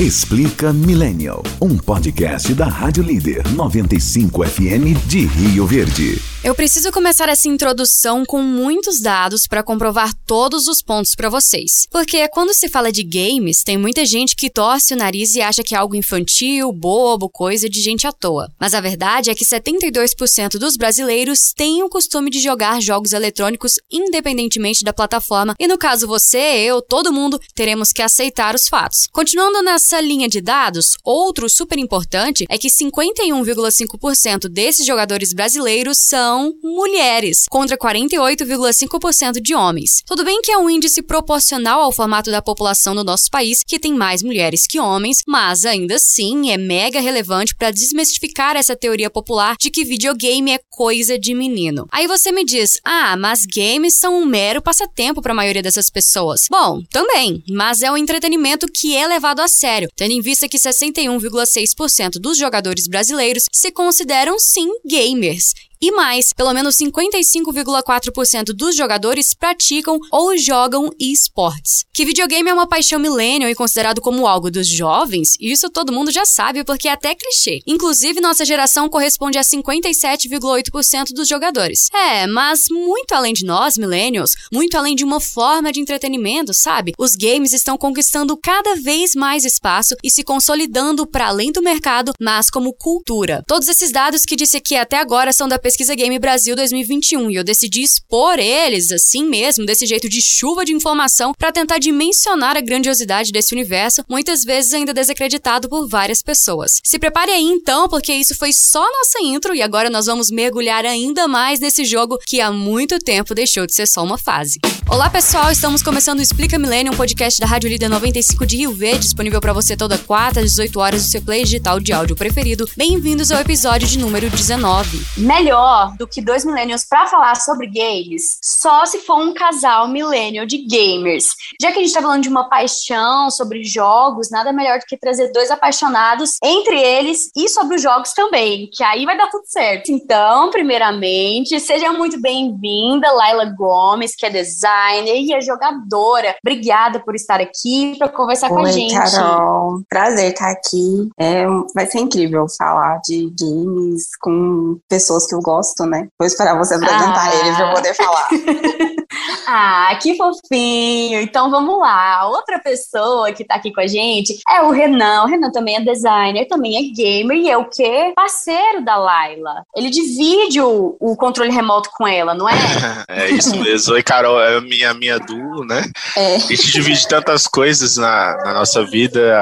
Explica Millennial, um podcast da Rádio Líder 95 FM de Rio Verde. Eu preciso começar essa introdução com muitos dados para comprovar todos os pontos para vocês. Porque quando se fala de games, tem muita gente que torce o nariz e acha que é algo infantil, bobo, coisa de gente à toa. Mas a verdade é que 72% dos brasileiros têm o costume de jogar jogos eletrônicos independentemente da plataforma, e no caso você, eu, todo mundo, teremos que aceitar os fatos. Continuando nessa linha de dados, outro super importante é que 51,5% desses jogadores brasileiros são são mulheres, contra 48,5% de homens. Tudo bem que é um índice proporcional ao formato da população do nosso país, que tem mais mulheres que homens, mas ainda assim é mega relevante para desmistificar essa teoria popular de que videogame é coisa de menino. Aí você me diz: "Ah, mas games são um mero passatempo para a maioria dessas pessoas". Bom, também, mas é um entretenimento que é levado a sério, tendo em vista que 61,6% dos jogadores brasileiros se consideram sim gamers e mais, pelo menos 55,4% dos jogadores praticam ou jogam esportes. Que videogame é uma paixão millennial e considerado como algo dos jovens, isso todo mundo já sabe porque é até clichê. Inclusive, nossa geração corresponde a 57,8% dos jogadores. É, mas muito além de nós, millennials, muito além de uma forma de entretenimento, sabe? Os games estão conquistando cada vez mais espaço e se consolidando para além do mercado, mas como cultura. Todos esses dados que disse aqui até agora são da Pesquisa Game Brasil 2021 e eu decidi expor eles assim mesmo, desse jeito de chuva de informação, para tentar dimensionar a grandiosidade desse universo, muitas vezes ainda desacreditado por várias pessoas. Se prepare aí então, porque isso foi só nossa intro e agora nós vamos mergulhar ainda mais nesse jogo que há muito tempo deixou de ser só uma fase. Olá pessoal, estamos começando o Explica Millennium, um podcast da Rádio Líder 95 de Rio Verde, disponível para você toda quarta às 18 horas no seu play digital de áudio preferido. Bem-vindos ao episódio de número 19. Melhor melhor do que dois millennials para falar sobre games só se for um casal millennial de gamers. Já que a gente tá falando de uma paixão sobre jogos, nada melhor do que trazer dois apaixonados entre eles e sobre os jogos também, que aí vai dar tudo certo. Então, primeiramente, seja muito bem-vinda, Laila Gomes, que é designer e é jogadora. Obrigada por estar aqui para conversar Oi, com a gente. Carol, prazer estar aqui. É, vai ser incrível falar de games com pessoas que eu gosto, né? Vou esperar você apresentar Ah. eles pra eu poder falar. Ah, que fofinho! Então vamos lá. Outra pessoa que tá aqui com a gente é o Renan. O Renan também é designer, também é gamer e é o quê? Parceiro da Laila. Ele divide o, o controle remoto com ela, não é? É isso mesmo. Oi, Carol, é a minha, minha duo, né? É, A gente divide tantas coisas na, na nossa vida,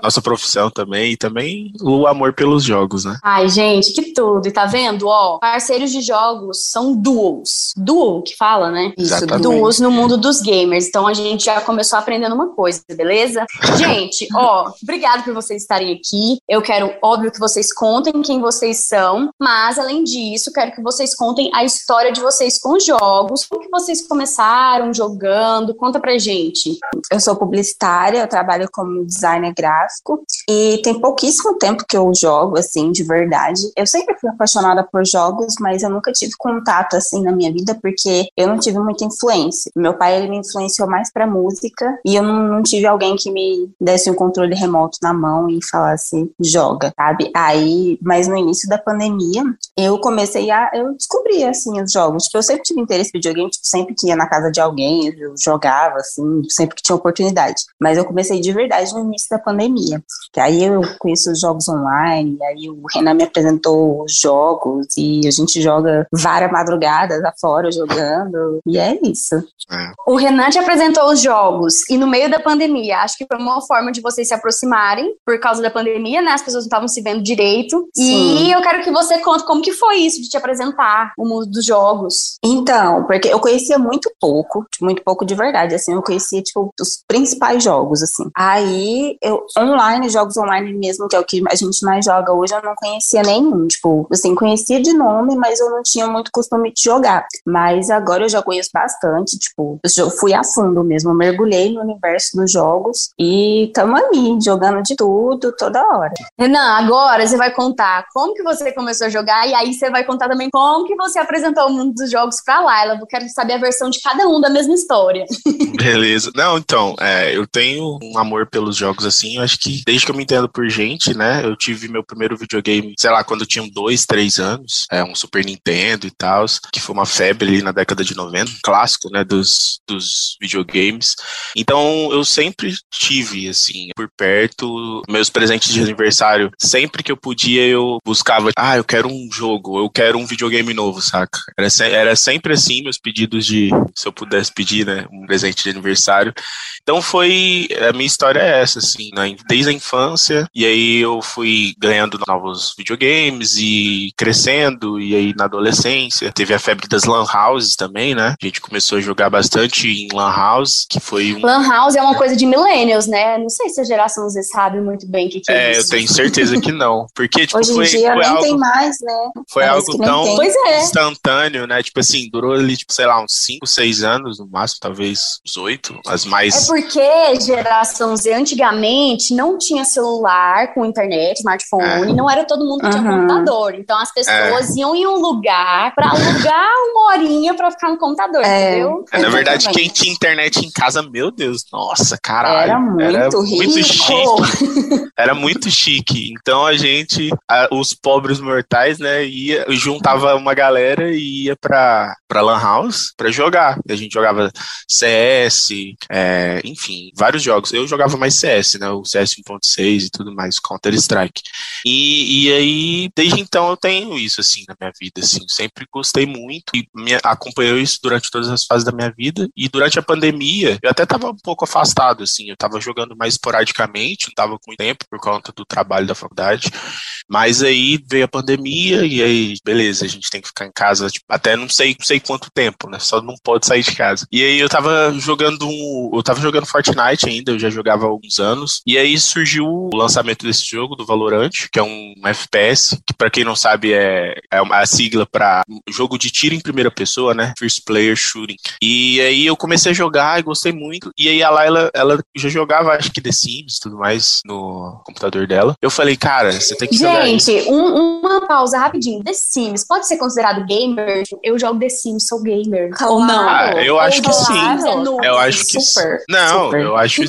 a nossa profissão também, e também o amor pelos jogos, né? Ai, gente, que tudo. E tá vendo? Ó, parceiros de jogos são duos. Duo que fala, né? isso, Duas. duos no mundo dos gamers. Então a gente já começou aprendendo uma coisa, beleza? Gente, ó, obrigado por vocês estarem aqui. Eu quero, óbvio, que vocês contem quem vocês são, mas além disso, quero que vocês contem a história de vocês com os jogos. Como que vocês começaram jogando? Conta pra gente. Eu sou publicitária, eu trabalho como designer gráfico e tem pouquíssimo tempo que eu jogo, assim, de verdade. Eu sempre fui apaixonada por jogos, mas eu nunca tive contato, assim, na minha vida, porque eu não tive muita influência. Meu pai, ele me influenciou mais pra música e eu não, não tive alguém que me desse um controle remoto na mão e falasse, joga, sabe? Aí, mas no início da pandemia, eu comecei a, eu descobri, assim, os jogos. Tipo, eu sempre tive interesse em videogame, tipo, sempre que ia na casa de alguém, eu jogava, assim, sempre que tinha oportunidade. Mas eu comecei de verdade no início da pandemia. Que aí eu conheço os jogos online, aí o Renan me apresentou os jogos e a gente joga várias madrugadas afora jogando. E é isso. O Renan te apresentou os jogos e no meio da pandemia, acho que foi uma forma de vocês se aproximarem por causa da pandemia, né? As pessoas não estavam se vendo direito. Sim. E eu quero que você conte como que foi isso de te apresentar o mundo dos jogos. Então, porque eu conhecia muito pouco, tipo, muito pouco de verdade, assim, eu conhecia, tipo, os principais jogos, assim. Aí, eu, online, jogos online mesmo, que é o que a gente mais joga hoje, eu não conhecia nenhum, tipo, assim, conhecia de nome, mas eu não tinha muito costume de jogar. Mas agora eu já conheço bastante, tipo, eu fui a fundo mesmo, mergulhei no universo dos jogos e tamo aí, jogando de tudo, toda hora. Renan, agora você vai contar como que você começou a jogar e aí você vai contar também como que você apresentou o mundo dos jogos pra Laila. Eu quero saber a versão de cada um da mesma história. Beleza. Não, então, é, eu tenho um amor pelos jogos assim, eu acho que desde que eu me entendo por gente, né, eu tive meu primeiro videogame, sei lá, quando eu tinha dois, três anos, é, um Super Nintendo e tal, que foi uma febre ali na década de 90, um clássico, né, dos, dos videogames. Então, eu sempre tive, assim, por perto, meus presentes de aniversário, sempre que eu podia, eu buscava, ah, eu quero um jogo, eu quero um videogame novo, saca? Era, era sempre assim, meus pedidos de, se eu pudesse pedir, né, um presente de aniversário. Então foi, a minha história é essa, assim, né, desde a infância, e aí eu fui ganhando novos videogames e crescendo, e aí na adolescência teve a febre das lan houses também, né? A gente começou a jogar bastante em lan house, que foi um... Lan house é uma coisa de millennials, né? Não sei se a geração Z sabe muito bem o que, que é, é isso. eu tenho certeza que não, porque tipo, Hoje em foi, dia foi nem algo, tem mais, né? Foi Parece algo tão tem. É. instantâneo, né? Tipo assim, durou ali, tipo, sei lá, uns 5, 6 anos, no máximo, talvez uns 8, as mais... É porque geração Z antigamente não tinha celular com internet, smartphone, É. não era todo mundo que tinha Uhum. computador. Então as pessoas iam em um lugar pra alugar uma horinha pra ficar no computador, É. entendeu? É, na verdade, quem tinha internet em casa, meu Deus, nossa, caralho. Era muito muito rico. chique. Era muito chique. Então a gente, a- os pobres mortais, né, ia, juntava uma galera e ia pra, pra Lan House pra jogar. A gente jogava CS, é, enfim, vários jogos. Eu jogava mais CS, né, o CS 1.6 e tudo mais, Counter-Strike. E, e aí, desde então eu tenho isso, assim, na minha vida, assim. Sempre gostei muito e me acompanhou isso durante todas as fases da minha vida. E durante a pandemia, eu até tava um pouco afastado, assim. Eu tava jogando mais esporadicamente, não tava com tempo por conta do trabalho da faculdade. Mas aí veio a pandemia e aí, beleza, a gente tem que ficar em casa, tipo, até não sei, não sei quanto tempo, né? Só não pode sair de casa. E aí eu tava jogando um, eu tava jogando Fortnite ainda, eu já jogava há alguns anos. E aí surgiu o lançamento desse jogo, do Valorant, que é um FPS, que pra quem não sabe é, é uma- a sigla pra jogo de tiro em primeira pessoa, né? First Player Shooting. E aí eu comecei a jogar e gostei muito. E aí a Laila, ela já jogava, acho que The Sims e tudo mais no computador dela. Eu falei, cara, você tem que jogar. Gente, um- uma pausa rapidinho. The Sims pode ser considerado gamer? Eu jogo The Sims, sou gamer. Ou não? Ah, eu acho que sim. Claro. Eu acho que Super, Não, super. eu acho.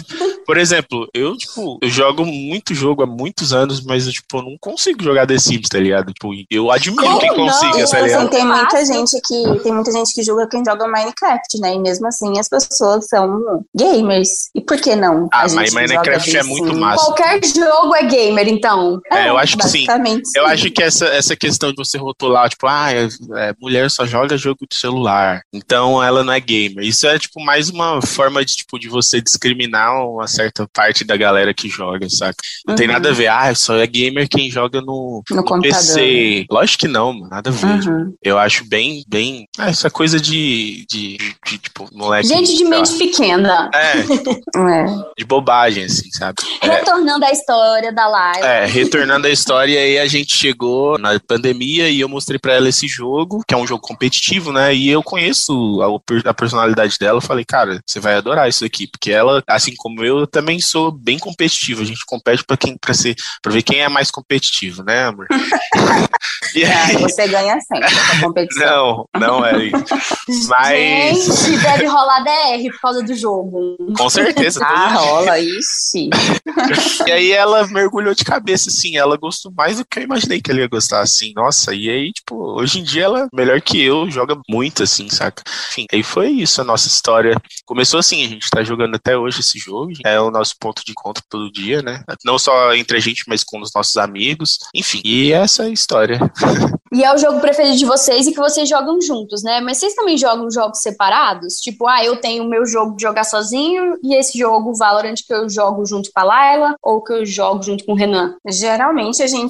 Por exemplo, eu, tipo, eu jogo muito jogo há muitos anos, mas eu, tipo, não consigo jogar The Sims, tá ligado? Tipo, eu admiro Como quem não? consiga, E tá assim, ligado? tem muita gente que tem muita gente que julga quem joga Minecraft, né? E mesmo assim as pessoas são gamers. E por que não? Ah, mas joga Minecraft é muito massa. Qualquer jogo é gamer, então. É, eu acho que sim. Basicamente, Eu sim. acho que essa, essa questão de você rotular, tipo, ah, é, é, mulher só joga jogo de celular, então ela não é gamer. Isso é, tipo, mais uma forma de, tipo, de você discriminar uma certa parte da galera que joga, saca? Não tem Uhum. nada a ver, ah, só é gamer quem joga no, No computador. PC. Lógico que não, mano, nada a ver. Uhum. Eu acho bem, bem. ah, essa coisa de, de, de, tipo, moleque. Gente de mente pequena. É, É. de bobagem, assim, sabe? É, Retornando à história da live. é, retornando à história, aí a gente chegou na pandemia e eu mostrei pra ela esse jogo, que é um jogo competitivo, né? E eu conheço a, a personalidade dela. Eu falei, cara, você vai adorar isso aqui, porque ela, assim como eu, eu também sou bem competitivo. A gente compete pra quem, para ser, para ver quem é mais competitivo, né, amor? e aí, você ganha sempre essa competição. não, não é isso. Mas Gente, deve rolar DR por causa do jogo. com certeza. Ah, rola, ixi. E aí ela mergulhou de cabeça, assim, ela gostou mais do que eu imaginei que ela ia gostar, assim, nossa, e aí, tipo, hoje em dia ela, melhor que eu, joga muito, assim, saca? Enfim, aí foi isso a nossa história. Começou assim, a gente tá jogando até hoje esse jogo, é o nosso ponto de encontro todo dia, né? Não só entre a gente, mas com os nossos amigos, enfim, e essa é a história. E é o jogo preferido de vocês e que vocês jogam juntos, né? Mas vocês também jogam jogos separados? Tipo, ah, eu tenho o meu jogo de jogar sozinho e esse jogo Valorant que eu jogo junto com a Laila ou que eu jogo junto com o Renan. Geralmente a gente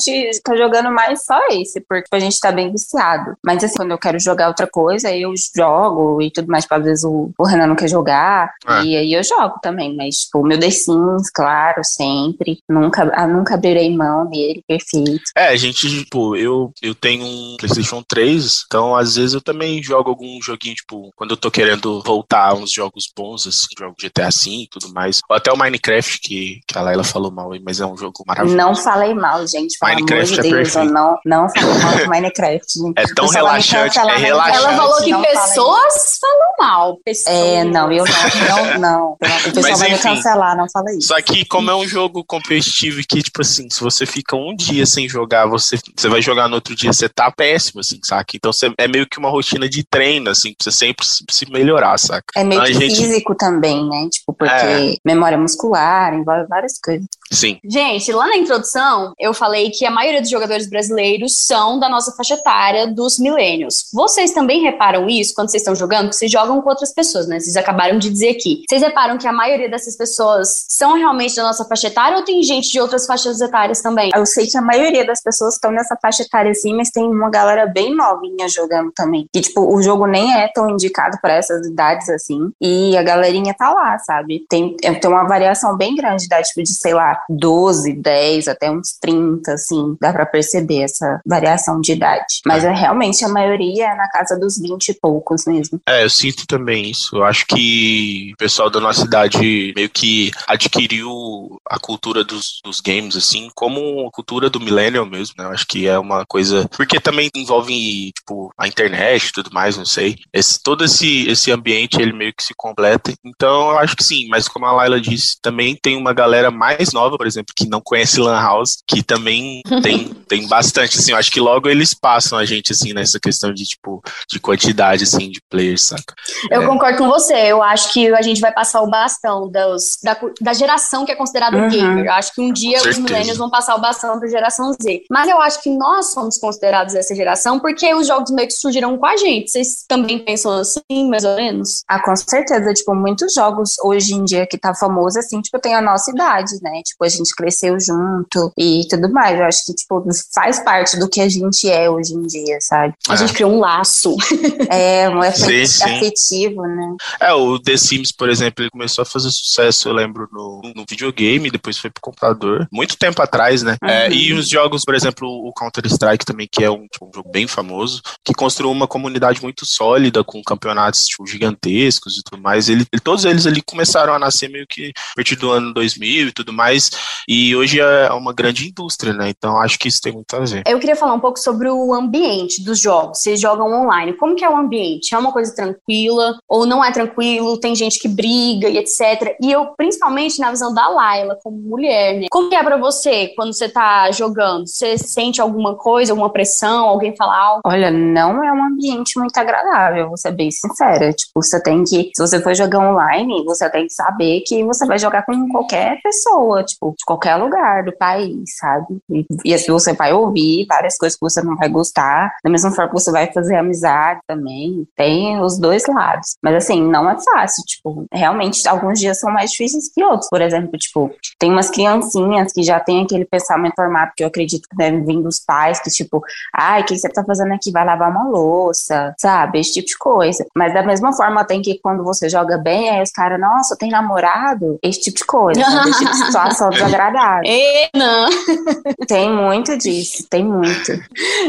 tá jogando mais só esse, porque a gente tá bem viciado. Mas assim, quando eu quero jogar outra coisa, aí eu jogo e tudo mais, tipo, às vezes o, o Renan não quer jogar, É. e aí eu jogo também. Mas, tipo, meu The Sims, claro, sempre. Nunca, ah, nunca abrirei mão dele, perfeito. É, a gente, tipo, eu, eu tenho um PlayStation 3, então às vezes eu também jogo algum joguinho, tipo, quando eu tô querendo voltar a uns jogos bons, assim, jogo GTA V e tudo mais. Ou até o Minecraft, que, que a Laila falou mal aí, mas é um jogo maravilhoso. Não falei mal, gente. Minecraft de é Deus, eu perfeito. não, não falei mal do Minecraft. É tão relaxante, é relaxante. Ela falou que não pessoas falam mal. Pessoas. É, não, eu não, não, não. O pessoal Mas, vai me cancelar, não fala isso. Só que como é um jogo competitivo que, tipo assim, se você fica um dia sem jogar, você, você vai jogar no outro dia, você tá péssimo, assim, saca? Então você, é meio que uma rotina de treino, assim, pra você sempre se, melhorar, saca? É meio A que gente- físico também, né? Tipo, porque É. memória muscular, envolve várias coisas. Sim. Gente, lá na introdução, eu falei que a maioria dos jogadores brasileiros são da nossa faixa etária dos milênios. Vocês também reparam isso quando vocês estão jogando? Porque vocês jogam com outras pessoas, né? Vocês acabaram de dizer aqui. Vocês reparam que a maioria dessas pessoas são realmente da nossa faixa etária ou tem gente de outras faixas etárias também? Eu sei que a maioria das pessoas estão nessa faixa etária assim, mas tem uma galera bem novinha jogando também. Que, tipo, o jogo nem é tão indicado para essas idades assim. E a galerinha tá lá, sabe? Tem, é, tem uma variação bem grande de idade, tipo, de, sei lá, 12, 10, até uns 30, assim. Dá pra perceber essa variação de idade. Mas é realmente a maioria é na casa dos 20 e poucos mesmo. É, eu sinto também isso. Eu acho que o pessoal da nossa idade meio que adquiriu a cultura dos, dos games, assim, como a cultura do millennial mesmo, né? Eu acho que é uma coisa. Porque também envolve, tipo, a internet e tudo mais, não sei. Esse, todo esse, esse ambiente, ele meio que se completa. Então, eu acho que sim, mas como a Laila disse, também tem uma galera mais nova, por exemplo, que não conhece Lan House, que também tem, tem bastante, assim. Eu acho que logo eles passam a gente, assim, nessa questão de, tipo, de quantidade, assim, de players, saca? Eu É. concordo com você. Eu acho que a gente vai passar o bastão dos, da, da geração que é considerada Uhum. gamer. Eu acho que um dia os millennials vão passar o bastão para a geração Z. Mas eu acho que nós somos considerados essa geração porque os jogos meio que surgiram com a gente. Vocês também pensam assim, mais ou menos? Ah, com certeza, tipo, muitos jogos hoje em dia que tá famoso, assim, tipo, tem a nossa idade, né? Tipo, a gente cresceu junto e tudo mais. Eu acho que, tipo, faz parte do que a gente é hoje em dia, sabe? A É. gente criou um laço. É um Sim, sim. afetivo, né? É, o The Sims, por exemplo, ele começou a fazer sucesso, eu lembro, no, no videogame, depois foi pro computador, muito tempo atrás, né? É, Uhum. e os jogos, por exemplo, o Counter-Strike também, que é um, tipo, um jogo bem famoso, que construiu uma comunidade muito sólida, com campeonatos tipo, gigantescos e tudo mais. Ele, ele- todos eles ali começaram a nascer meio que a partir do ano 2000 e tudo mais, e hoje é uma grande indústria, né? Então acho que isso tem muito a ver. Eu queria falar um pouco sobre o ambiente dos jogos. Vocês jogam online. Como que é o ambiente? É uma coisa tranquila ou não é tranquilo? Tem gente que briga e etc. E eu, principalmente na visão da Laila, como mulher, né? Como que é pra você quando você tá jogando? Você sente alguma coisa, alguma pressão? Alguém fala algo? Olha, não é um ambiente muito agradável, vou ser bem sincera. Tipo, você tem que, se você for jogar online, você tem que saber que você vai jogar com qualquer pessoa, tipo, de qualquer lugar do país, sabe? E, assim você vai ouvir várias coisas que você não vai gostar, da mesma forma que você vai fazer amizade também. Tem os dois lados. Mas assim, não é fácil, tipo, realmente alguns dias são mais difíceis que outros. Por exemplo, tipo, tem umas criancinhas que já têm aquele pensamento formado que eu acredito que devem vir dos pais, que tipo, ai, o que você tá fazendo aqui? Vai lavar uma louça, sabe? Esse tipo de coisa. Mas da mesma forma, tem que quando você joga bem, aí os caras, nossa, tem namorado? Esse tipo de coisa? Esse tipo de situação desagradável. E não. Tem muito disso, tem muito.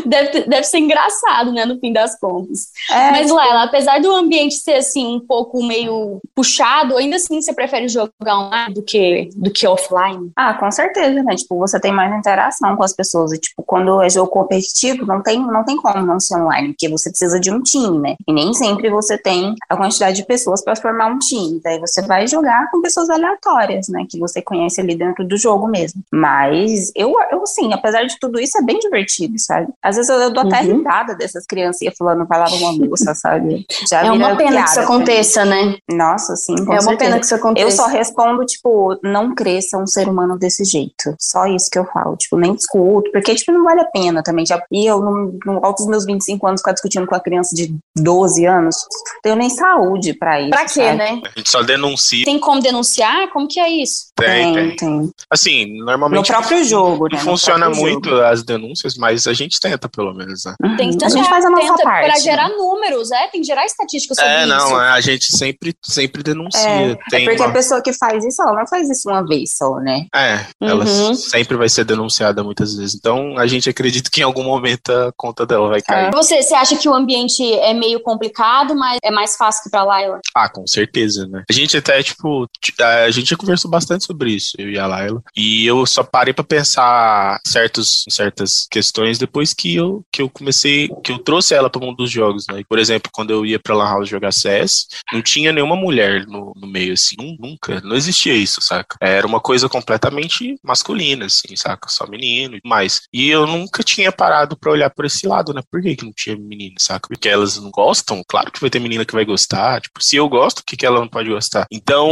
Deve, deve ser engraçado, né? No fim das contas. É, Mas, Laila, apesar do ambiente ser assim, um pouco meio puxado, ainda assim você prefere jogar online do que, do que offline? Ah, com certeza, né? Tipo, você tem mais interação com as pessoas. E, tipo, quando é jogo competitivo, não tem, não tem como não ser online, porque você precisa de um time, né? E nem sempre você tem a quantidade de pessoas para formar um time. Daí você vai jogar com pessoas aleatórias, né? Que você conhece ali dentro do jogo mesmo. Mas eu, eu assim, apesar de tudo isso, é bem divertido, sabe? Às vezes eu, eu dou até Uhum. risada dessas criancinhas falando vai lavar uma louça, sabe? Já É uma pena que isso piada pra mim. aconteça, né? Nossa, sim, é uma pena que isso aconteça. Eu só respondo, tipo, não cresça um ser humano desse jeito. Só isso que eu falo. Tipo, nem discuto, porque, tipo, não vale a pena também. Já, e eu, no, no alto dos meus 25 anos, ficar discutindo com a criança de 12 anos, tenho nem saúde pra isso. Pra quê, sabe? né? A gente só denuncia, Tem como denunciar? Como que é isso? tem, tem. Tem, tem. Assim, No normalmente próprio jogo, né? Funciona muito jogo. as denúncias, mas a gente tenta, pelo menos, né? Uhum. Tem que a gente tentar, faz a nossa tenta parte. Pra né? gerar números, é? Tem que gerar estatísticas sobre É, isso. não, a gente sempre, sempre denuncia. É, tem é porque uma- a pessoa que faz isso, ela não faz isso uma vez só, né? É, ela Uhum. sempre vai ser denunciada muitas vezes. Então, a gente acredita que em algum momento a conta dela vai cair. Você, você acha que o ambiente é meio complicado, mas é mais fácil que pra Laila? Ah, com certeza, né? A gente até, tipo, a gente já conversou bastante sobre isso, eu e a Laila. E eu só parei pra pensar certos, certas questões depois que eu, que eu comecei, que eu trouxe ela pro mundo dos jogos, né? Por exemplo, quando eu ia pra Lan House jogar CS, não tinha nenhuma mulher no, no meio, assim, nunca, não existia isso, saca? Era uma coisa completamente masculina, assim, saca? Só menino e mais. E eu nunca tinha parado pra olhar por esse lado, né? Por que, que não tinha menina, saca? Porque elas não gostam? Claro que vai ter menina que vai gostar. Tipo, se eu gosto, o que, que ela não pode gostar? Então,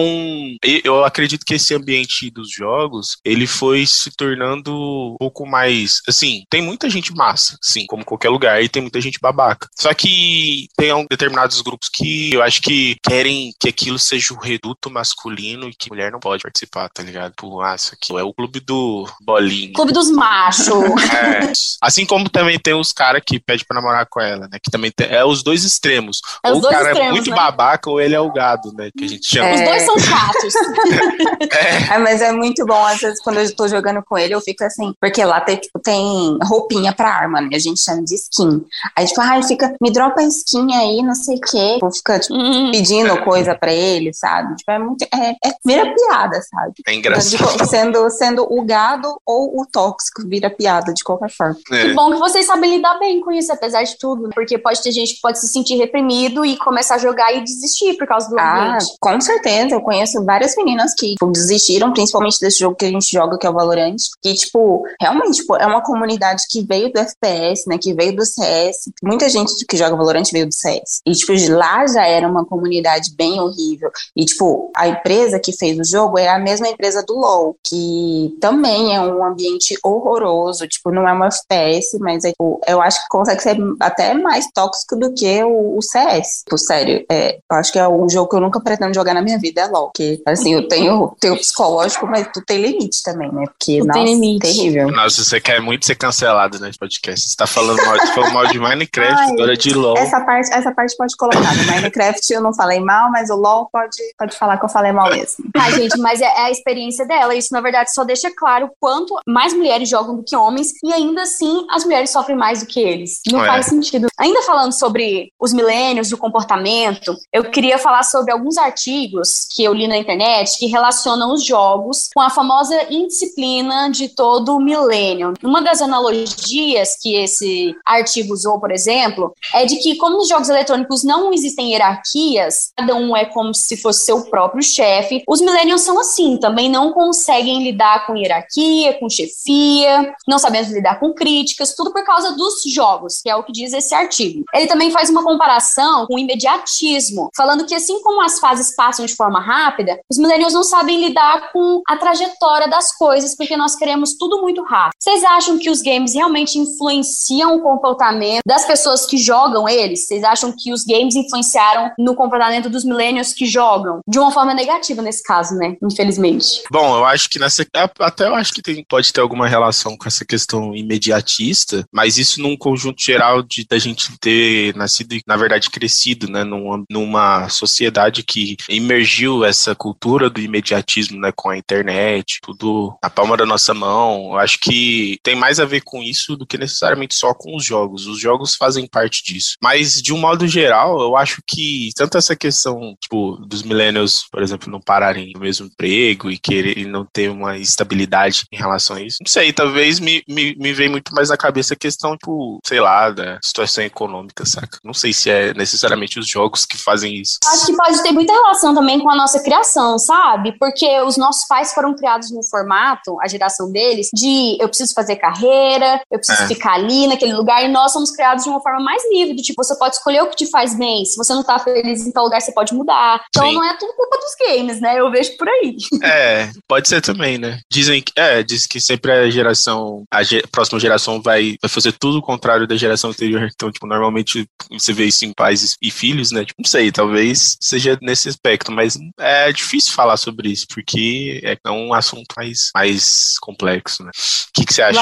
eu acredito que esse ambiente dos jogos, ele foi se tornando um pouco mais, assim, tem muita gente massa, sim, como qualquer lugar, e tem muita gente babaca. Só que tem determinados grupos que eu acho que querem que aquilo seja o reduto masculino e que mulher não pode participar, tá ligado? Pô, ah, isso aqui é o clube do bolinho. Clube dos machos. É. Assim como também tem os caras que pedem pra namorar com ela, né? Que também tem, é os dois extremos. É ou os o dois cara é extremos, muito né? babaca ou ele é o gado, né? Que a gente chama. Os dois são chatos. É, mas é muito bom, às vezes, quando eu tô jogando com ele, eu fico assim, porque lá tem, tipo, tem roupinha pra arma, né? A gente chama de skin. Aí, tipo, ai, fica, me dropa a skin aí, não sei o quê. Tipo, fica, tipo, Hum, pedindo coisa pra ele, sabe? Tipo, é muito. É, é vira piada, sabe? É engraçado. Tipo, sendo, sendo o gado ou o tóxico, vira piada de qualquer forma. Que É. bom que vocês sabem lidar bem com isso, apesar de tudo. né? Porque pode ter gente que pode se sentir reprimido e começar a jogar e desistir por causa do Ah, ambiente. com certeza. Eu conheço várias meninas que tipo, desistiram, principalmente desse jogo que a gente joga, que é o Valorant. Que, tipo, realmente, tipo, é uma comunidade que veio do FPS, né? Que veio do CS. Muita gente que joga Valorant veio do CS. E, tipo, de lá já era uma comunidade bem horrível. E, tipo, a empresa que fez o jogo é a mesma empresa do LoL, que também é um ambiente horroroso. Tipo, não é uma FPS, mas é, tipo, eu acho que consegue ser até mais tóxico do que o, o CS. Tipo, sério, é, eu acho que é um jogo que eu nunca pretendo jogar na minha vida, é LoL. Porque, assim, eu tenho, tenho psicológico, mas tu tem limite também, né? Porque, Tu nossa, tem limite. terrível. Nossa, você quer muito ser cancelado nesse podcast. Você tá falando mal, você falou mal de Minecraft, Ai, agora de LOL. Essa parte, essa parte pode colocar. No Minecraft eu não falei mal, mas o LoL pode, pode falar que eu falei mal mesmo. Ah, gente, mas é, é a experiência dela. Isso, na verdade, só deixa claro o quanto mais mulheres jogam do que homens e ainda assim as mulheres sofrem mais do que eles. Não É. faz sentido. Ainda falando sobre os milênios e o comportamento, eu queria falar sobre alguns artigos que eu li na internet que relacionam os jogos com a famosa indisciplina de todo o milênio. Uma das analogias que esse artigo usou, por exemplo, é de que, como nos jogos eletrônicos não existem hierarquias, cada um é como se fosse seu próprio chefe, os millennials são assim, também não conseguem lidar com hierarquia, com chefia, não sabemos lidar com críticas, tudo por causa dos jogos, que é o que diz esse artigo. Ele também faz uma comparação com o imediatismo, falando que assim como as fases passam de forma rápida, os millennials não sabem lidar com a trajetória das coisas, porque nós queremos tudo muito rápido. Vocês acham que os games realmente influenciam o comportamento das pessoas que jogam eles? Vocês acham que os games influenciaram no comportamento dos millennials que jogam? De uma forma negativa nesse caso, né? Infelizmente. Bom, eu acho que nessa. Até eu acho que tem, pode ter alguma relação com essa questão imediatista, mas isso num conjunto geral de da gente ter nascido e, na verdade, crescido, né? Numa, numa sociedade que emergiu essa cultura do imediatismo, né? Com a internet, tudo na palma da nossa mão. Eu acho que tem mais a ver com isso do que necessariamente só com os jogos. Os jogos fazem parte disso. Mas, de um modo geral, eu acho que tanto essa questão, tipo, dos millennials, por exemplo, não pararem no mesmo emprego e querer não ter uma estabilidade em relação a isso. Não sei, talvez me, me, me vem muito mais na cabeça a questão, tipo, sei lá, da situação econômica, saca? Não sei se é necessariamente os jogos que fazem isso. Acho que pode ter muita relação também com a nossa criação, sabe? Porque os nossos pais foram criados no formato, a geração deles, de eu preciso fazer carreira, eu preciso É. ficar ali naquele lugar, e nós somos criados de uma forma mais livre, do tipo, você pode escolher o que te faz bem. Se você não tá feliz em tal lugar, você pode mudar. Então Sim. não é tudo culpa dos games, né? Eu vejo por aí. É, pode ser também, né? Dizem que, é, diz que sempre a geração, a ge- próxima geração vai, vai fazer tudo o contrário da geração anterior. Então, tipo, normalmente você vê isso em pais e filhos, né? Tipo, não sei, talvez seja nesse aspecto, mas é difícil falar sobre isso, porque é um assunto mais, mais complexo, né? O que, que você acha?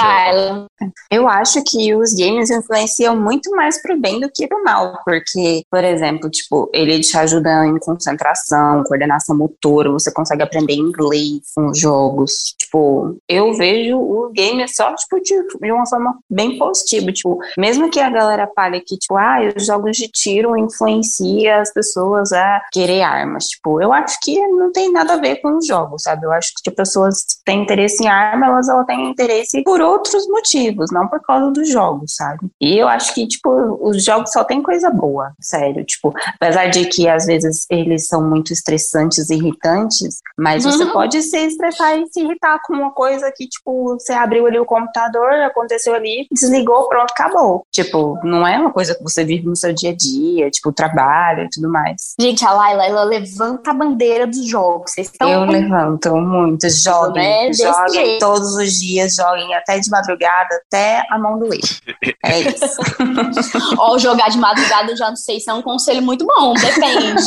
Eu acho que os games influenciam muito mais pro bem do que pro mal, porque, por exemplo, tipo, ele te ajuda em concentração, coordenação motora, você consegue aprender inglês com os jogos. Tipo, eu vejo o game só, tipo, de, uma forma bem positivo, tipo, mesmo que a galera fale que, tipo, ah, os jogos de tiro influenciam as pessoas a querer armas, tipo, eu acho que não tem nada a ver com os jogos, sabe? Eu acho que, tipo, pessoas têm interesse em arma, elas, elas têm interesse por outros motivos, não por causa dos jogos, sabe? E eu acho que, tipo, os jogos só tem coisa boa, sério, tipo, apesar de que às vezes eles são muito estressantes e irritantes, mas você uhum. pode se estressar e se irritar com uma coisa que, tipo, você abriu ali o computador, aconteceu ali, desligou, pronto, acabou. Tipo, não é uma coisa que você vive no seu dia a dia, tipo, trabalho e tudo mais. Gente, a Laila, ela levanta a bandeira dos jogos. Vocês estão. Eu levanto muito. Joguem, né? todos os dias, joguem até de madrugada, até a mão doer. É isso. Ó, jogar de madrugada, eu já não sei se é um conselho muito bom, depende.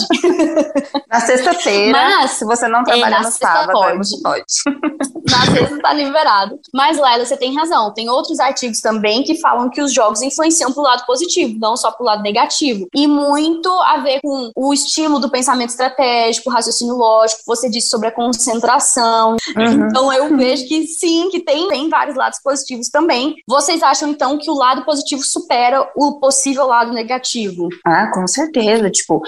Na sexta-feira, se você não trabalhar é, no sábado, pode. pode. Na sexta tá liberado. Mas, Laila, você tem razão. Tem outros artigos também que falam que os jogos influenciam pro lado positivo, não só pro lado negativo. E muito a ver com o estímulo do pensamento estratégico, raciocínio lógico, você disse sobre a concentração. Uhum. Então, eu vejo que sim, que tem, tem vários lados positivos também. Vocês acham, então, que o lado positivo supera o possível lado negativo? Ah, com certeza. Tipo,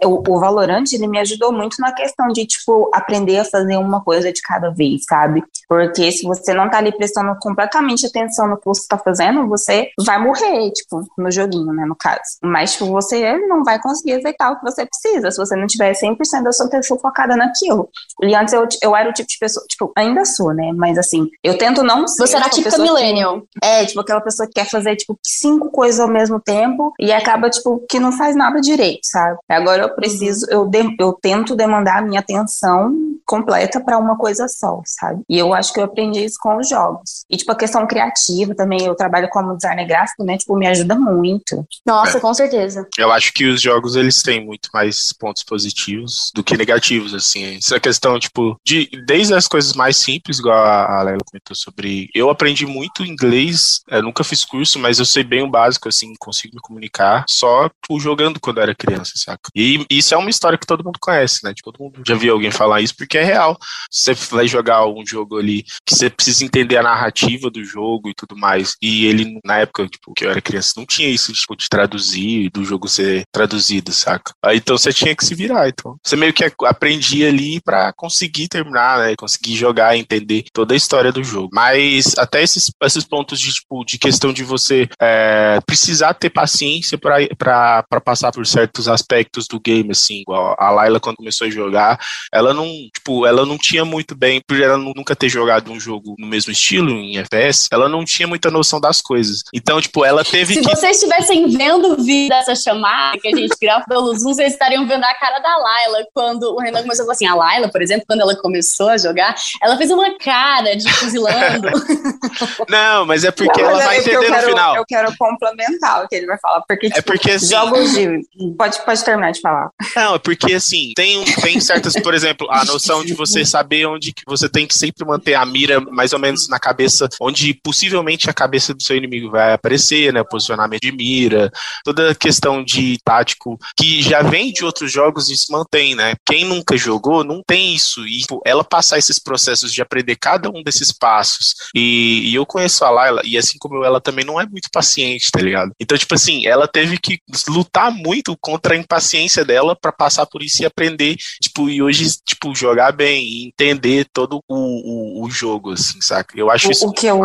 eu, o Valorant, ele me ajudou muito na questão de, tipo, aprender a fazer uma coisa de cada vez, sabe? Porque se você não tá ali prestando completamente atenção no que você tá fazendo, você vai morrer, tipo, no joguinho, né, no caso. Mas, tipo, você não vai conseguir executar o que você precisa se você não tiver 100% da sua atenção focada naquilo. E antes eu, eu era o tipo de pessoa, tipo, ainda sou, né, mas assim, eu tento não ser. Você era típica millennial. Que, é, tipo, aquela pessoa que quer fazer, tipo, cinco coisas ao mesmo tempo e acaba, tipo, que não faz nada direito, sabe? Agora eu preciso, eu, de, eu tento demandar a minha atenção completa para uma coisa só, sabe? E eu acho que eu aprendi isso com os jogos. E, tipo, a questão criativa também, eu trabalho como designer gráfico, né? Tipo, me ajuda muito. Nossa, é. com certeza. Eu acho que os jogos, eles têm muito mais pontos positivos do que negativos, assim. Essa questão, tipo, de desde as coisas mais simples, igual a Lela sobre. Eu aprendi muito inglês, eu nunca fiz curso, mas eu sei bem o básico, assim, consigo me comunicar só tipo, jogando quando eu era criança, saca? E isso é uma história que todo mundo conhece, né? Tipo, todo mundo já viu alguém falar isso porque é real. Você vai jogar um jogo ali que você precisa entender a narrativa do jogo e tudo mais. E ele, na época, tipo, que eu era criança, não tinha isso, tipo, de traduzir, do jogo ser traduzido, saca? Aí então você tinha que se virar. Então, você meio que aprendia ali para conseguir terminar, né? Conseguir jogar, entender toda a história do jogo. Mas até esses, esses pontos de, tipo, de questão de você é, precisar ter paciência para passar por certos aspectos do game, assim, igual a Layla quando começou a jogar, ela não, tipo, ela não tinha muito bem, por ela nunca ter jogado um jogo no mesmo estilo, em FPS, ela não tinha muita noção das coisas. Então, tipo, ela teve Se que... vocês estivessem vendo o vídeo dessa chamada que a gente grava pelo Zoom, vocês estariam vendo a cara da Layla quando o Renan começou a falar assim, a Layla, por exemplo, quando ela começou a jogar, ela fez uma cara de não, mas é porque não, ela vai é entender no final. Eu quero complementar o que ele vai falar, porque, é tipo, é porque assim, jogos de... Pode, pode terminar de falar. Não, é porque assim, tem, tem certas, por exemplo, a noção de você saber onde que você tem que sempre manter a mira mais ou menos na cabeça, onde possivelmente a cabeça do seu inimigo vai aparecer, né? Posicionamento de mira, toda a questão de tático que já vem de outros jogos e se mantém, né? Quem nunca jogou não tem isso. E tipo, ela passar esses processos de aprender cada um desses passos. E, e eu conheço a Laila, e assim como eu, ela também não é muito paciente, tá ligado? Então, tipo assim, ela teve que lutar muito contra a impaciência dela para passar por isso e aprender, tipo, e hoje, tipo, jogar bem e entender todo o, o, o jogo, assim, saca? Eu acho o, isso. O que eu,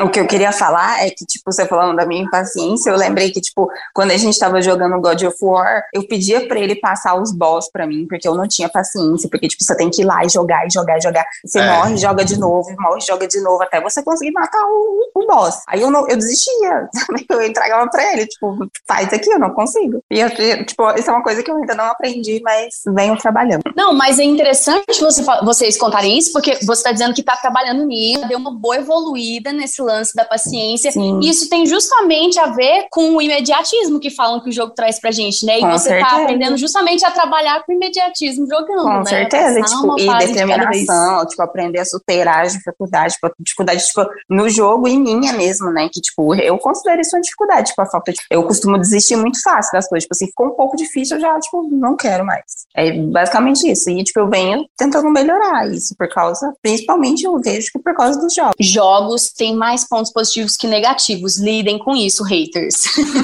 o que eu queria falar é que, tipo, você falando da minha impaciência, eu lembrei que, tipo, quando a gente tava jogando God of War, eu pedia pra ele passar os boss pra mim, porque eu não tinha paciência, porque, tipo, você tem que ir lá e jogar, e jogar, e jogar. Você é. morre, joga de novo, morre, joga de novo, até você conseguir matar o, o boss. Aí eu, não, eu desistia, eu entregava pra ele, tipo, faz aqui, eu não consigo. E, eu, tipo, isso é uma coisa que eu ainda não aprendi, mas venho trabalhando. Não, mas é interessante você, vocês contarem isso, porque você tá dizendo que tá trabalhando nisso, deu uma boa evoluída nesse lance da paciência. Sim. E isso tem justamente a ver com o imediatismo que falam que o jogo traz pra gente, né? E com você tá certeza. tá aprendendo justamente a trabalhar com imediatismo jogando, com né? certeza, tipo, e determinação, de tipo, aprender a superar as dificuldades, tipo, dificuldade, tipo, no jogo e minha mesmo, né? Que, tipo, eu considero isso uma dificuldade, tipo, a falta de... Eu costumo desistir muito fácil das coisas, tipo, assim, ficou um pouco difícil, eu já, tipo, não quero mais. É basicamente isso. E, tipo, eu venho tentando melhorar isso por causa, principalmente eu vejo que por causa dos jogos. Jogos têm mais mais pontos positivos que negativos. Lidem com isso, haters.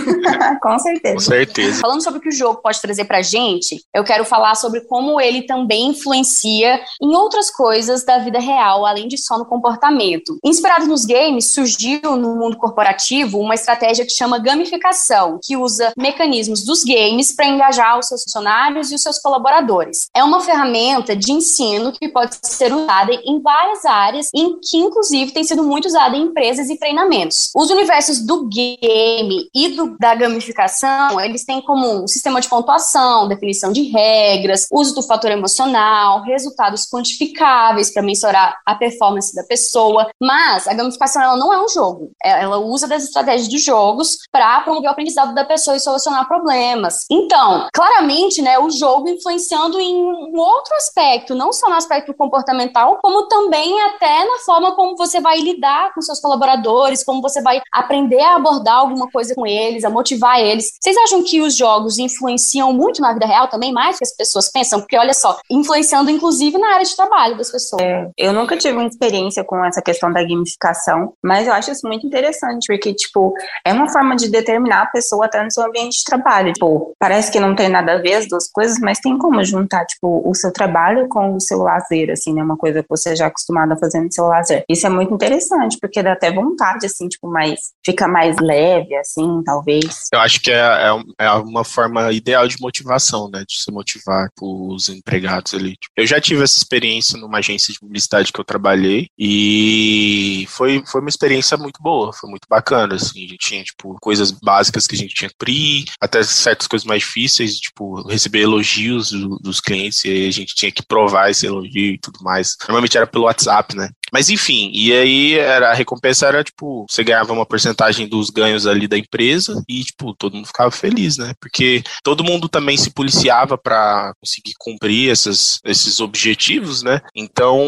com certeza. Com certeza. Falando sobre o que o jogo pode trazer pra gente, eu quero falar sobre como ele também influencia em outras coisas da vida real, além de só no comportamento. Inspirado nos games, surgiu no mundo corporativo uma estratégia que chama gamificação, que usa mecanismos dos games para engajar os seus funcionários e os seus colaboradores. É uma ferramenta de ensino que pode ser usada em várias áreas, em que inclusive tem sido muito usada em empresas e treinamentos. Os universos do game e do, da gamificação, eles têm como um sistema de pontuação, definição de regras, uso do fator emocional, resultados quantificáveis para mensurar a performance da pessoa, mas a gamificação ela não é um jogo. É, ela usa das estratégias dos jogos para promover o aprendizado da pessoa e solucionar problemas. Então, claramente, né, o jogo influenciando em um outro aspecto, não só no aspecto comportamental, como também até na forma como você vai lidar com seus colaboradores, como você vai aprender a abordar alguma coisa com eles, a motivar eles. Vocês acham que os jogos influenciam muito na vida real também, mais que as pessoas pensam? Porque olha só, influenciando inclusive na área de trabalho das pessoas. É, eu nunca tive uma experiência com essa questão da gamificação, mas eu acho isso muito interessante, porque, tipo, é uma forma de determinar a pessoa até no seu ambiente de trabalho. Tipo, parece que não tem nada a ver as duas coisas, mas tem como juntar, tipo, o seu trabalho com o seu lazer, assim, né? Uma coisa que você já é acostumado a fazer no seu lazer. Isso é muito interessante, porque dá até vontade, assim, tipo, mais, fica mais leve, assim, talvez. Eu acho que é, é, é uma forma ideal de motivação, né? De se motivar os empregados ali. Eu já tive essa experiência numa agência de publicidade que eu trabalhei e foi, foi uma experiência muito boa, foi muito bacana, assim. A gente tinha, tipo, coisas básicas que a gente tinha que cumprir, até certas coisas mais difíceis, tipo, receber elogios do, dos clientes e a gente tinha que provar esse elogio e tudo mais. Normalmente era pelo WhatsApp, né? Mas enfim, e aí era, a recompensa era, tipo, você ganhava uma porcentagem dos ganhos ali da empresa e, tipo, todo mundo ficava feliz, né? Porque todo mundo também se policiava para conseguir cumprir essas, esses objetivos, né? Então,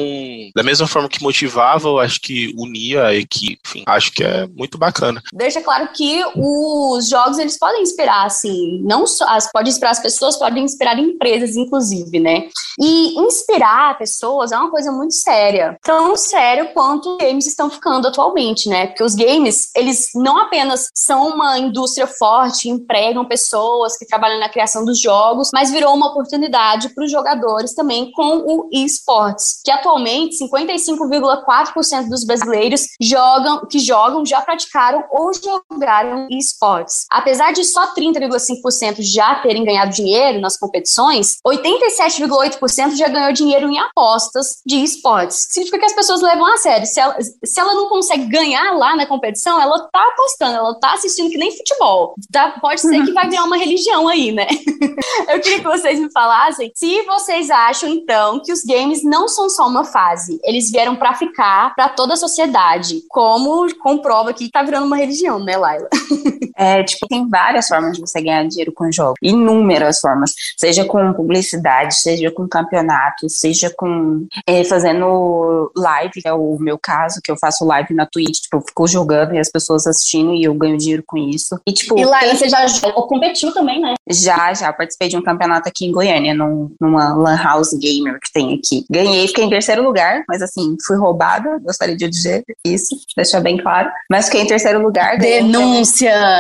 da mesma forma que motivava, eu acho que unia a equipe, enfim, acho que é muito bacana. Deixa claro que os jogos, eles podem inspirar, assim, não só, pode inspirar as pessoas, podem inspirar empresas, inclusive, né? E inspirar pessoas é uma coisa muito séria. Tão sério quanto games estão ficando atualmente, né? Porque os games, eles não apenas são uma indústria forte, empregam pessoas que trabalham na criação dos jogos, mas virou uma oportunidade para os jogadores também com o esportes, que atualmente 55,4% dos brasileiros jogam, que jogam já praticaram ou jogaram esportes. Apesar de só 30,5% já terem ganhado dinheiro nas competições, 87,8% já ganhou dinheiro em apostas de esportes. Significa que as pessoas levam a sério. Se ela, se ela não consegue ganhar lá na competição, ela tá apostando, ela tá assistindo que nem futebol. Tá? Pode ser que vai virar uma religião aí, né? Eu queria que vocês me falassem se vocês acham, então, que os games não são só uma fase. Eles vieram para ficar para toda a sociedade. Como comprova que tá virando uma religião, né, Laila? É, tipo, tem várias formas de você ganhar dinheiro com jogos. Inúmeras formas. Seja com publicidade, seja com campeonato, seja com é, fazendo live, que é o meu caso, que eu faço live na Twitch, tipo, eu fico jogando e as pessoas assistindo e eu ganho dinheiro com isso. E, tipo, e Laila, você já competiu também, né? Já, já. Participei de um campeonato aqui em Goiânia, num, numa Lan House Gamer que tem aqui. Ganhei, fiquei em terceiro lugar, mas assim, fui roubada, gostaria de dizer isso, deixar bem claro. Mas fiquei em terceiro lugar. Denúncia!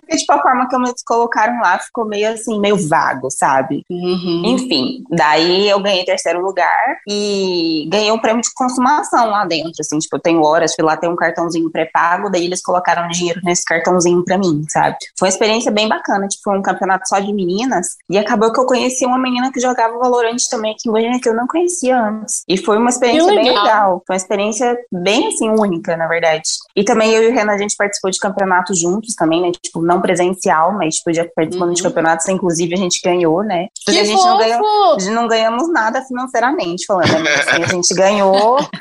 Porque, tipo, a forma que eles colocaram lá ficou meio assim, meio vago, sabe? Uhum. Enfim, daí eu ganhei terceiro lugar e ganhei um prêmio de consumação lá dentro, assim, tipo, eu tenho horas, fui lá ter um cartãozinho pré-pago, daí eles colocaram dinheiro nesse cartãozinho pra mim, sabe? Foi uma experiência bem bacana, tipo, foi um campeonato só de meninas e acabou que eu conheci uma menina que jogava Valorant também aqui em Goiânia que eu não conhecia antes. E foi uma experiência legal. bem legal, foi uma experiência bem, assim, única, na verdade. E também eu e o Renan, a gente participou de campeonatos juntos também, né? Tipo, não presencial, mas tipo, já participando uhum. de campeonatos, inclusive a gente ganhou, né? Que a gente fofo! não ganhou, não ganhamos nada financeiramente falando, né? Assim, a gente ganhou.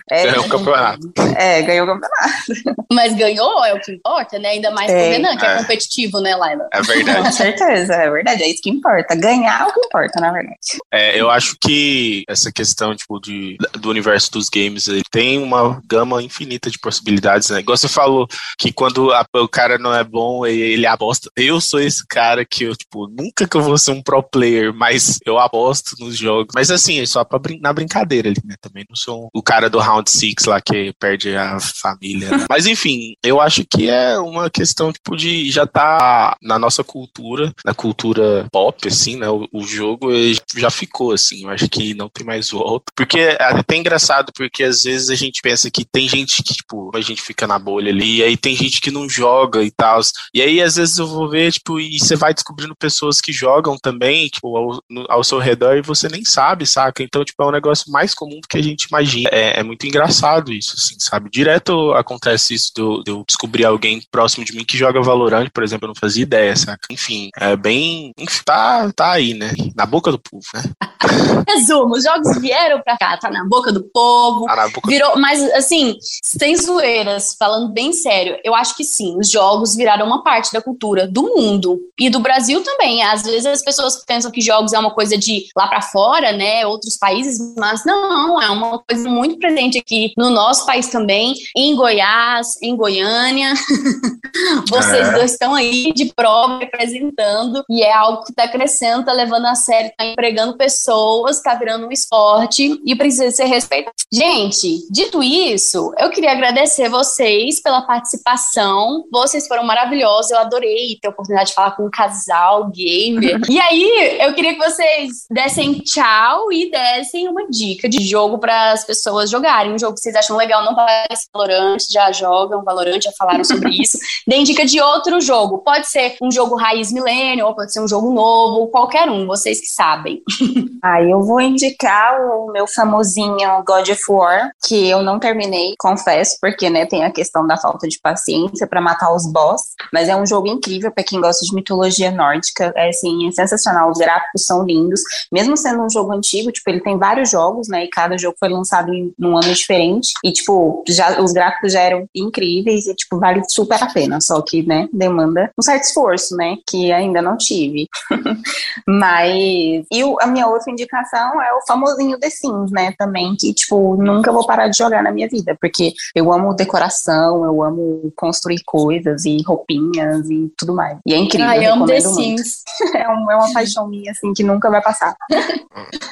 É, ganhou o campeonato. É, ganhou o campeonato. Mas ganhou é o que importa, né? Ainda mais é, pro Renan, que é. é competitivo, né, Laila? É verdade. Com certeza, é verdade. É isso que importa. Ganhar é o que importa, na verdade. É, eu acho que essa questão, tipo, de, do universo dos games ele tem uma gama infinita de possibilidades, né? Igual você falou que quando a, o cara não é bom, ele, aposta. Eu sou esse cara que eu, tipo, nunca que eu vou ser um pro player, mas eu aposto nos jogos. Mas assim, é só pra brin na brincadeira ali, né? Também não sou o cara do Round Six lá que perde a família. Né? mas enfim, eu acho que é uma questão, tipo, de já tá na nossa cultura, na cultura pop, assim, né? O, o jogo já ficou, assim. Eu acho que não tem mais volta. Porque é até engraçado, porque às vezes a gente pensa que tem gente que, tipo, a gente fica na bolha ali, e aí tem gente que não joga e tal. E aí, às vezes, eu vou ver, tipo, e você vai descobrindo pessoas que jogam também, tipo, ao, no, ao seu redor e você nem sabe, saca? Então, tipo, é um negócio mais comum do que a gente imagina. É, é muito engraçado isso, assim, sabe? Direto acontece isso de eu descobrir alguém próximo de mim que joga Valorant, por exemplo, eu não fazia ideia, saca? Enfim, é bem. Enfim, tá, tá aí, né? Na boca do povo, né? Resumo, os jogos vieram pra cá, tá na boca do povo. Tá na boca virou, do... mas assim, sem zoeiras, falando bem sério, eu acho que sim, os jogos viraram uma parte da cultura do mundo e do Brasil também. Às vezes as pessoas pensam que jogos é uma coisa de lá para fora, né, outros países, mas não, é uma coisa muito presente aqui no nosso país também, em Goiás, em Goiânia. Vocês é. dois estão aí de prova representando e é algo que está crescendo, tá levando a sério, está empregando pessoas, está virando um esporte e precisa ser respeitado. Gente, dito isso, eu queria agradecer vocês pela participação. Vocês foram maravilhosos, eu adorei ter a oportunidade de falar com um casal gamer. e aí, eu queria que vocês dessem tchau e dessem uma dica de jogo para as pessoas jogarem. Um jogo que vocês acham legal, não parece Valorant, já jogam Valorant, já falaram sobre isso. Deem dica de outro jogo. Pode ser um jogo raiz milênio, ou pode ser um jogo novo, qualquer um, vocês que sabem. ah, eu vou indicar o meu famosinho God of War, que eu não terminei, confesso, porque né, tem a questão da falta de paciência para matar os boss, mas é um jogo incrível para quem gosta de mitologia nórdica, é assim, é sensacional, os gráficos são lindos, mesmo sendo um jogo antigo, tipo, ele tem vários jogos, né, e cada jogo foi lançado em um ano diferente, e tipo, já os gráficos já eram incríveis e tipo, vale super a pena, só que, né, demanda um certo esforço, né, que ainda não tive. mas, e o, a minha outra indicação é o famosinho The Sims, né, também, que, tipo, nunca vou parar de jogar na minha vida, porque eu amo decoração, eu amo construir coisas e roupinhas e tudo mais. E é incrível. Ai, eu amo The Sims. é, um, é uma paixão minha, assim, que nunca vai passar.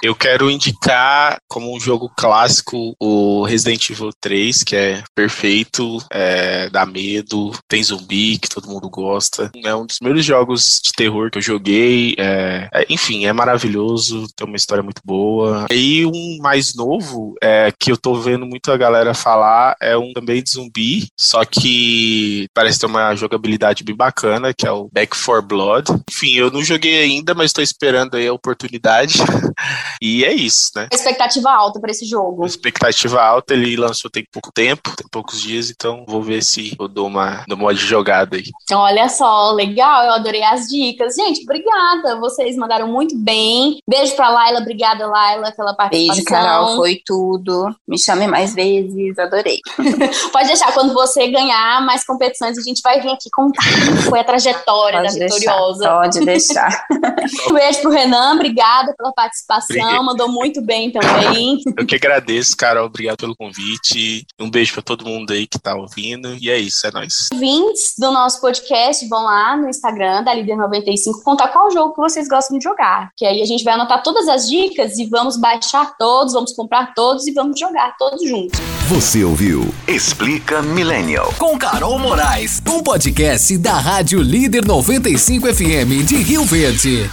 Eu quero indicar como um jogo clássico o Resident Evil 3, que é perfeito, é, dá medo, tem zumbi, que todo mundo gosta. É um dos primeiros jogos de terror que eu joguei. É, é, enfim, é maravilhoso, tem uma história muito boa. E um mais novo, é, que eu tô vendo muita galera falar, é um também de zumbi, só que parece ter uma jogabilidade bem bacana, que é o Back 4 Blood. Enfim, eu não joguei ainda, mas tô esperando aí a oportunidade. e é isso, né? Expectativa alta para esse jogo. Expectativa alta, ele lançou tem pouco tempo, tem poucos dias, então vou ver se eu dou uma, dou uma de jogada aí. Olha só, legal, eu adorei as dicas. Gente, obrigada, vocês mandaram muito bem. Beijo pra Laila, obrigada, Laila, pela participação. Beijo, Carol, foi tudo. Me chame mais vezes, adorei. Pode deixar, quando você ganhar mais competições, a gente vai vir aqui contar como foi a trajetória Pode da deixar, Vitoriosa. Pode deixar. um beijo pro Renan, obrigada pela participação, mandou muito bem também. Eu que agradeço, Carol, obrigado pelo convite. Um beijo para todo mundo aí que tá ouvindo. E é isso, é nóis. Vintes do nosso podcast, vão lá no Instagram da Líder95 contar qual jogo que vocês gostam de jogar. Que aí a gente vai anotar todas as dicas e vamos baixar todos, vamos comprar todos e vamos jogar todos juntos. Você ouviu Explica Millennial. Com Carol Moraes, um podcast da Rádio Líder 95 FM de Rio Verde.